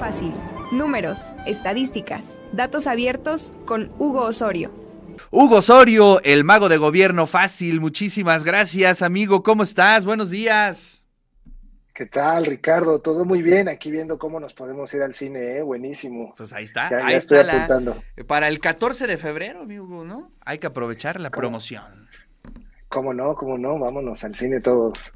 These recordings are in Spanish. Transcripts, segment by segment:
fácil. Números, estadísticas, datos abiertos con Hugo Osorio. Hugo Osorio, el mago de gobierno fácil. Muchísimas gracias, amigo. ¿Cómo estás? Buenos días. ¿Qué tal, Ricardo? Todo muy bien. Aquí viendo cómo nos podemos ir al cine, ¿eh? Buenísimo. Pues ahí está. Ya, ahí ya estoy la- apuntando. para el 14 de febrero, amigo, ¿no? Hay que aprovechar la ¿Cómo? promoción. ¿Cómo no? ¿Cómo no? Vámonos al cine todos.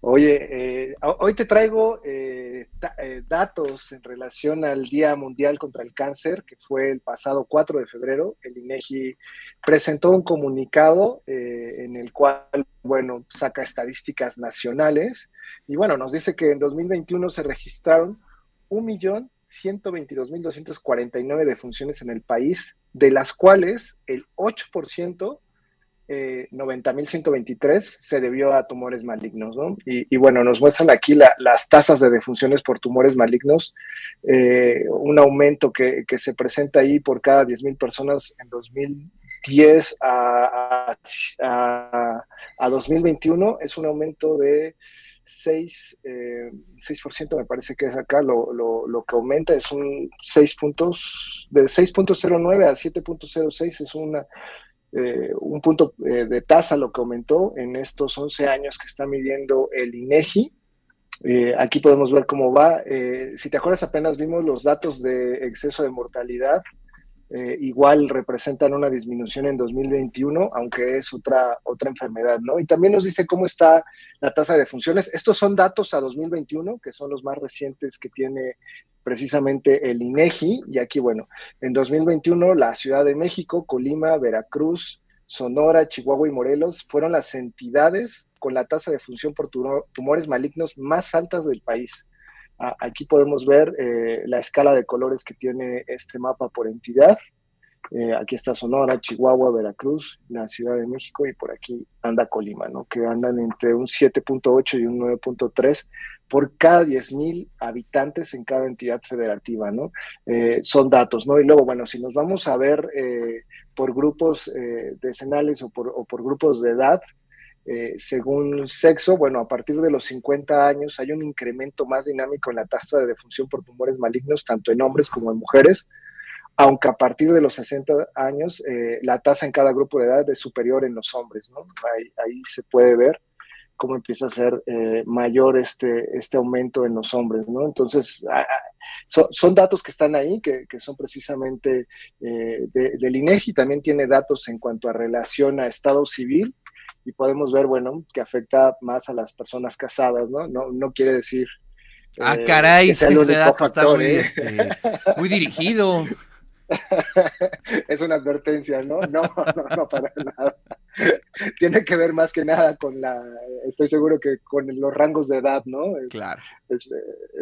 Oye, eh, ho- hoy te traigo eh, eh, datos en relación al Día Mundial contra el Cáncer, que fue el pasado 4 de febrero. El INEGI presentó un comunicado eh, en el cual, bueno, saca estadísticas nacionales y, bueno, nos dice que en 2021 se registraron 1.122.249 defunciones en el país, de las cuales el 8% eh, 90.123 se debió a tumores malignos, ¿no? Y, bueno, nos muestran aquí la- las tasas de defunciones por tumores malignos, eh, un aumento que, se presenta ahí por cada 10.000 personas en 2010 a, a, a- a 2021, es un aumento de 6, eh, 6% me parece que es acá, lo, lo, lo que aumenta es un 6 puntos, de 6.09 a 7.06 es una eh, un punto eh, de tasa lo que aumentó en estos 11 años que está midiendo el INEGI. Eh, aquí podemos ver cómo va. Si te acuerdas, apenas vimos los datos de exceso de mortalidad. Igual representan una disminución en 2021, aunque es otra, otra enfermedad, ¿no? Y también nos dice cómo está la tasa de defunciones. Estos son datos a 2021, que son los más recientes que tiene precisamente el INEGI. Y aquí, bueno, en 2021, la Ciudad de México, Colima, Veracruz, Sonora, Chihuahua y Morelos fueron las entidades con la tasa de función por tu- tumores malignos más altas del país. Aquí podemos ver eh, la escala de colores que tiene este mapa por entidad. Eh, aquí está Sonora, Chihuahua, Veracruz, la Ciudad de México y por aquí anda Colima, ¿no? Que andan entre un 7.8 y un 9.3 por cada 10.000 habitantes en cada entidad federativa, ¿no? Eh, son datos, ¿no? Y luego, bueno, si nos vamos a ver eh, por grupos decenales o por, o por grupos de edad, según sexo, bueno, a partir de los 50 años hay un incremento más dinámico en la tasa de defunción por tumores malignos, tanto en hombres como en mujeres, aunque a partir de los 60 años eh, la tasa en cada grupo de edad es superior en los hombres, ¿no? Ahí, ahí se puede ver cómo empieza a ser eh, mayor este, este aumento en los hombres, ¿no? Entonces, ah, son, datos que están ahí, que, que son precisamente eh, de- del INEGI, también tiene datos en cuanto a relación a estado civil, y podemos ver, bueno, que afecta más a las personas casadas, ¿no? No, no quiere decir... Ah, eh, caray, ese dato está factor, muy, ¿eh? este, muy dirigido. es una advertencia, ¿no? No, no, no, para nada. Tiene que ver más que nada con la, estoy seguro que con los rangos de edad, ¿no? Es, Claro. es,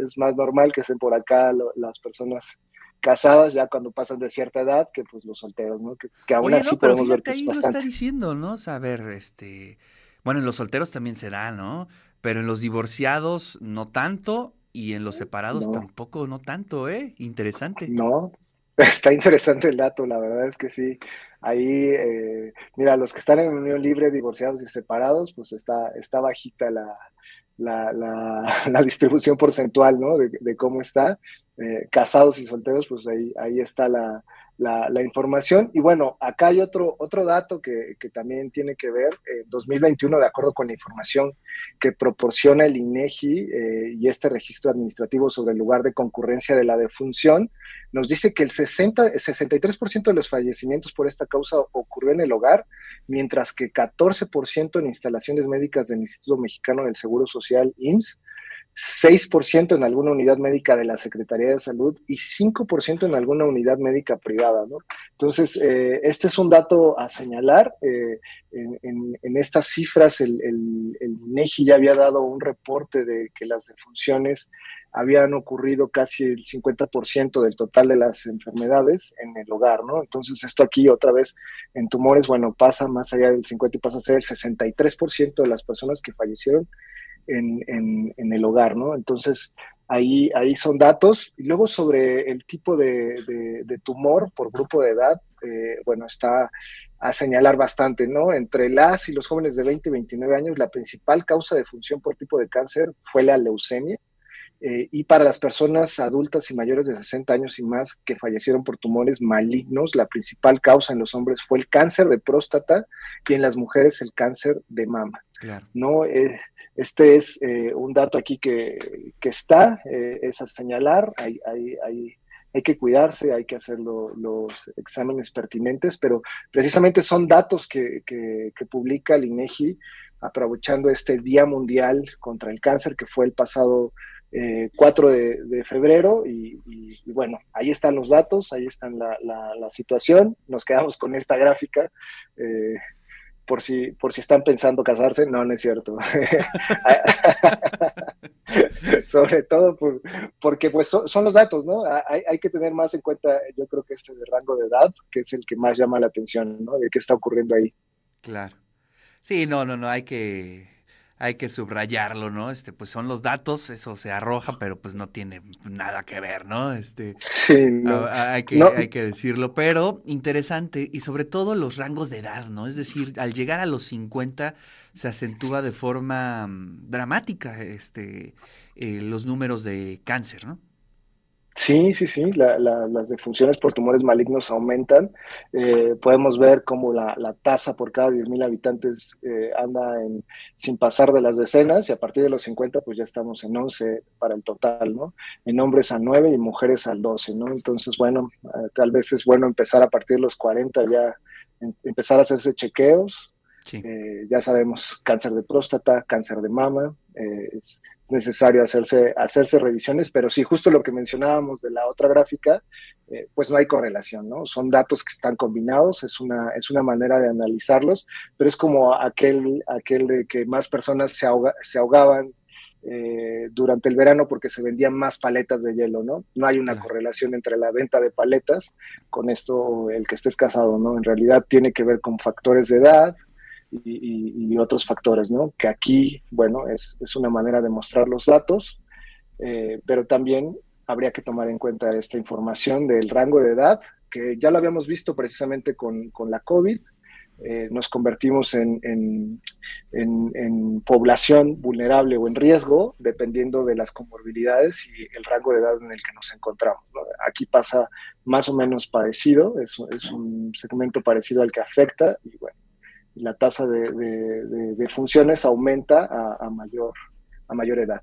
es más normal que estén por acá lo- las personas casadas ya cuando pasan de cierta edad que pues los solteros, ¿no? Que, que aún Oye, así no, pero podemos ver que es ahí lo está bastante. diciendo, ¿no? O ver, este. Bueno, en los solteros también se da, ¿no? Pero en los divorciados no tanto y en los separados No. tampoco, no tanto, ¿eh? Interesante. No, está interesante el dato, la verdad es que sí. Ahí, eh, mira, los que están en unión libre, divorciados y separados, pues está, está bajita la, la, distribución porcentual, ¿no? De, de cómo está. Eh, casados y solteros, pues ahí, ahí está la, la, información. Y bueno, acá hay otro, otro dato que, que también tiene que ver, en 2021, de acuerdo con la información que proporciona el INEGI eh, y este registro administrativo sobre el lugar de concurrencia de la defunción, nos dice que el 60, el 63% de los fallecimientos por esta causa ocurrió en el hogar, mientras que 14% en instalaciones médicas del Instituto Mexicano del Seguro Social, IMSS, 6% en alguna unidad médica de la Secretaría de Salud y 5% en alguna unidad médica privada, ¿no? Entonces, eh, este es un dato a señalar. eh, en, estas cifras, el, el, el INEGI ya había dado un reporte de que las defunciones habían ocurrido casi el 50% del total de las enfermedades en el hogar, ¿no? Entonces, esto aquí otra vez en tumores, bueno, pasa más allá del 50 y pasa a ser el 63% de las personas que fallecieron en, en, en el hogar, ¿no? Entonces, ahí, ahí son datos. Y luego sobre el tipo de, de, de tumor por grupo de edad, eh, bueno, está a señalar bastante, ¿no? Entre las y los jóvenes de 20 y 29 años, la principal causa de función por tipo de cáncer fue la leucemia. eh, y para las personas adultas y mayores de 60 años y más que fallecieron por tumores malignos, la principal causa en los hombres fue el cáncer de próstata y en las mujeres el cáncer de mama. Claro. ¿no? Eh, este es eh, un dato aquí que, que está, es a señalar, hay, hay, hay, hay, que cuidarse, hay que hacer los exámenes pertinentes, pero precisamente son datos que, que, publica el INEGI aprovechando este Día Mundial contra el Cáncer que fue el pasado 4 eh, de, febrero y, bueno, ahí están los datos, ahí está la, la, situación, nos quedamos con esta gráfica. Eh, por si, por si están pensando casarse, no, no es cierto. Sobre todo porque pues son, los datos, ¿no? Hay, hay, que tener más en cuenta, yo creo que este de rango de edad, que es el que más llama la atención, ¿no? De qué está ocurriendo ahí. Claro. Sí, no, no, no, hay que hay que subrayarlo, ¿no? Este, pues son los datos, eso se arroja, pero pues no tiene nada que ver, ¿no? Este, sí, hay, que, hay que decirlo, pero interesante y sobre todo los rangos de edad, ¿no? Es decir, al llegar a los 50 se acentúa de forma mm, dramática este, eh, los números de cáncer, ¿no? Sí, sí, sí, las defunciones por tumores malignos aumentan. Eh, podemos ver cómo la, tasa por cada 10.000 habitantes eh, anda en, sin pasar de las decenas y a partir de los 50 pues ya estamos en 11 para el total, ¿no? En hombres a 9 y mujeres al 12, ¿no? Entonces, bueno, eh, tal vez es bueno empezar a partir de los 40 ya, empezar a hacerse chequeos. ya sabemos cáncer de próstata, cáncer de mama, es, necesario hacerse, hacerse revisiones, pero sí, justo lo que mencionábamos de la otra gráfica, eh, pues no hay correlación, ¿no? Son datos que están combinados, es una, es una manera de analizarlos, pero es como aquel, aquel de que más personas se, se ahogaban eh, durante el verano porque se vendían más paletas de hielo, ¿no? No hay una correlación entre la venta de paletas con esto, el que estés casado, ¿no? En realidad tiene que ver con factores de edad, y, otros factores, ¿no? Que aquí, bueno, es, es una manera de mostrar los datos, eh, pero también habría que tomar en cuenta esta información del rango de edad, que ya lo habíamos visto precisamente con, con la COVID. Eh, nos convertimos en, en, en, población vulnerable o en riesgo, dependiendo de las comorbilidades y el rango de edad en el que nos encontramos. Aquí pasa más o menos parecido, es, es un segmento parecido al que afecta y bueno, la tasa de, funciones aumenta a, mayor, a mayor edad.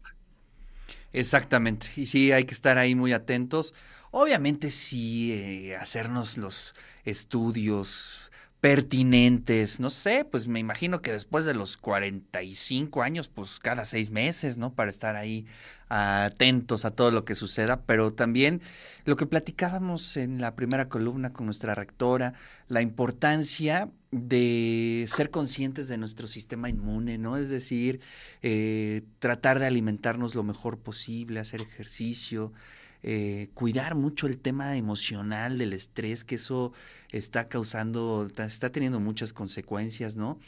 Exactamente, y sí, hay que estar ahí muy atentos. Obviamente sí, eh, hacernos los estudios pertinentes, no sé, pues me imagino que después de los 45 años, pues cada seis meses, ¿no? Para estar ahí atentos a todo lo que suceda, pero también lo que platicábamos en la primera columna con nuestra rectora, la importancia de ser conscientes de nuestro sistema inmune, ¿no? Es decir, eh, tratar de alimentarnos lo mejor posible, hacer ejercicio, eh, cuidar mucho el tema emocional del estrés, que eso está causando, está teniendo muchas consecuencias, ¿no?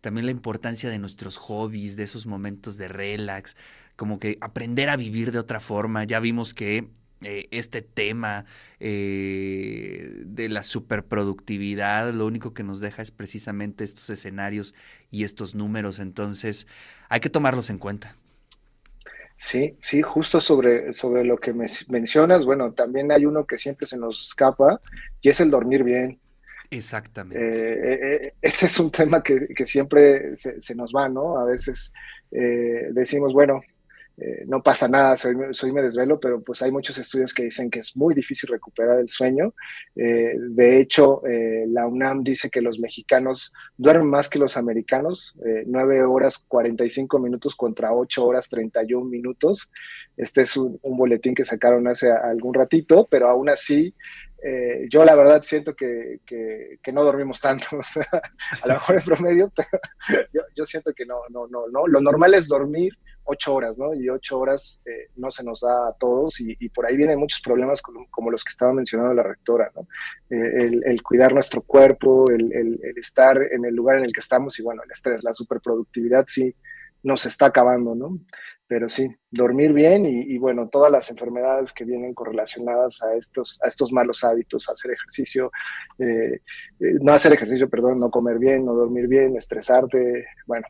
También la importancia de nuestros hobbies, de esos momentos de relax, como que aprender a vivir de otra forma. Ya vimos que eh, este tema eh, de la superproductividad, lo único que nos deja es precisamente estos escenarios y estos números, entonces hay que tomarlos en cuenta. Sí, sí, justo sobre, sobre lo que me mencionas, bueno, también hay uno que siempre se nos escapa y es el dormir bien. Exactamente. Eh, eh, ese es un tema que, que siempre se, se, nos va, ¿no? A veces eh, decimos, bueno, eh, no pasa nada, soy, soy, me desvelo, pero pues hay muchos estudios que dicen que es muy difícil recuperar el sueño. Eh, de hecho, eh, la UNAM dice que los mexicanos duermen más que los americanos, 9 horas 45 minutos contra 8 horas 31 minutos. Este es un, boletín que sacaron hace algún ratito, pero aún así yo la verdad siento que, que, no dormimos tanto, o sea, a lo mejor en promedio, pero yo, yo, siento que no, no, no, no. Lo normal es dormir ocho horas, ¿no? Y ocho horas eh, no se nos da a todos y, por ahí vienen muchos problemas como, los que estaba mencionando la rectora, ¿no? Eh, el, cuidar nuestro cuerpo, el, estar en el lugar en el que estamos y bueno, el estrés, la superproductividad sí nos está acabando, ¿no? Pero sí, dormir bien y, bueno, todas las enfermedades que vienen correlacionadas a estos, a estos malos hábitos, hacer ejercicio, eh, no hacer ejercicio, perdón, no comer bien, no dormir bien, estresarte, bueno,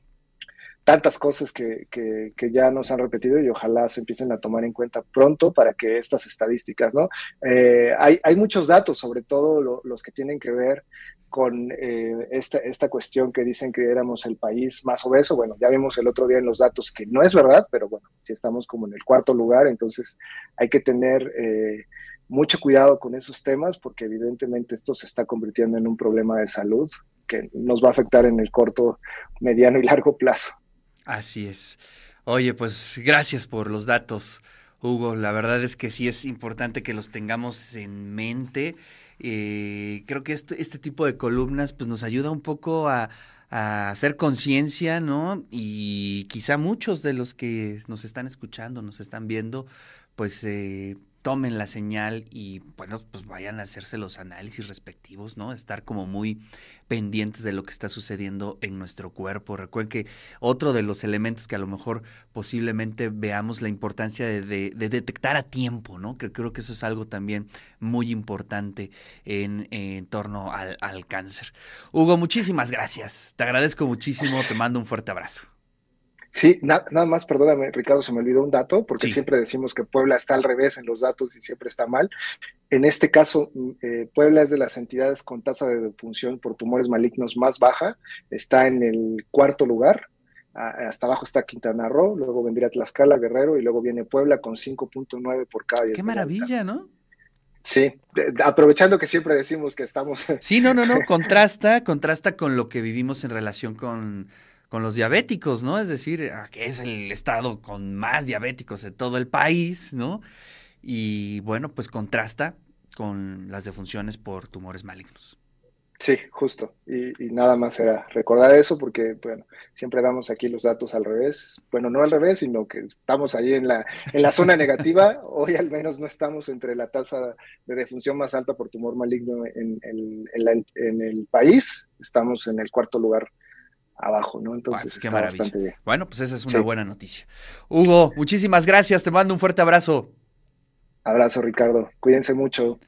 tantas cosas que, que, ya nos han repetido y ojalá se empiecen a tomar en cuenta pronto para que estas estadísticas, ¿no? Eh, hay, hay, muchos datos, sobre todo los que tienen que ver con eh, esta, esta cuestión que dicen que éramos el país más obeso. Bueno, ya vimos el otro día en los datos que no es verdad, pero bueno, si estamos como en el cuarto lugar, entonces hay que tener eh, mucho cuidado con esos temas porque evidentemente esto se está convirtiendo en un problema de salud que nos va a afectar en el corto, mediano y largo plazo. Así es. Oye, pues gracias por los datos, Hugo. La verdad es que sí es importante que los tengamos en mente eh, creo que este, este, tipo de columnas pues nos ayuda un poco a, hacer conciencia, ¿no? Y quizá muchos de los que nos están escuchando, nos están viendo, pues eh, tomen la señal y bueno, pues vayan a hacerse los análisis respectivos, ¿no? Estar como muy pendientes de lo que está sucediendo en nuestro cuerpo. Recuerden que otro de los elementos que a lo mejor posiblemente veamos la importancia de, detectar a tiempo, ¿no? Que creo que eso es algo también muy importante en, torno al cáncer. Hugo, muchísimas gracias. Te agradezco muchísimo, te mando un fuerte abrazo. Sí, nada más, perdóname, Ricardo, se me olvidó un dato, porque siempre decimos que Puebla está al revés en los datos y siempre está mal. En este caso, mm, eh, Puebla es de las entidades con tasa de defunción por tumores malignos más baja, está en el cuarto lugar, hasta abajo está Quintana Roo, luego vendría Tlaxcala, Guerrero, y luego viene Puebla con 5.9 por cada día. Qué maravilla, ¿no? Sí, aprovechando que siempre decimos que estamos... Sí, no, no, no, contrasta, contrasta con lo que vivimos en relación con con los diabéticos, ¿no? Es decir, ah, que es el estado con más diabéticos de todo el país, ¿no? Y bueno, pues contrasta con las defunciones por tumores malignos. Sí, justo. Y, nada más era recordar eso porque, bueno, siempre damos aquí los datos al revés. Bueno, no al revés, sino que estamos ahí en la, en la zona negativa. Hoy al menos no estamos entre la tasa de defunción más alta por tumor maligno en, en el país. Estamos en el cuarto lugar abajo, ¿no? Entonces, qué bastante bien. Bueno, pues esa es una buena noticia. Hugo, muchísimas gracias, te mando un fuerte abrazo. Abrazo, Ricardo. Cuídense mucho.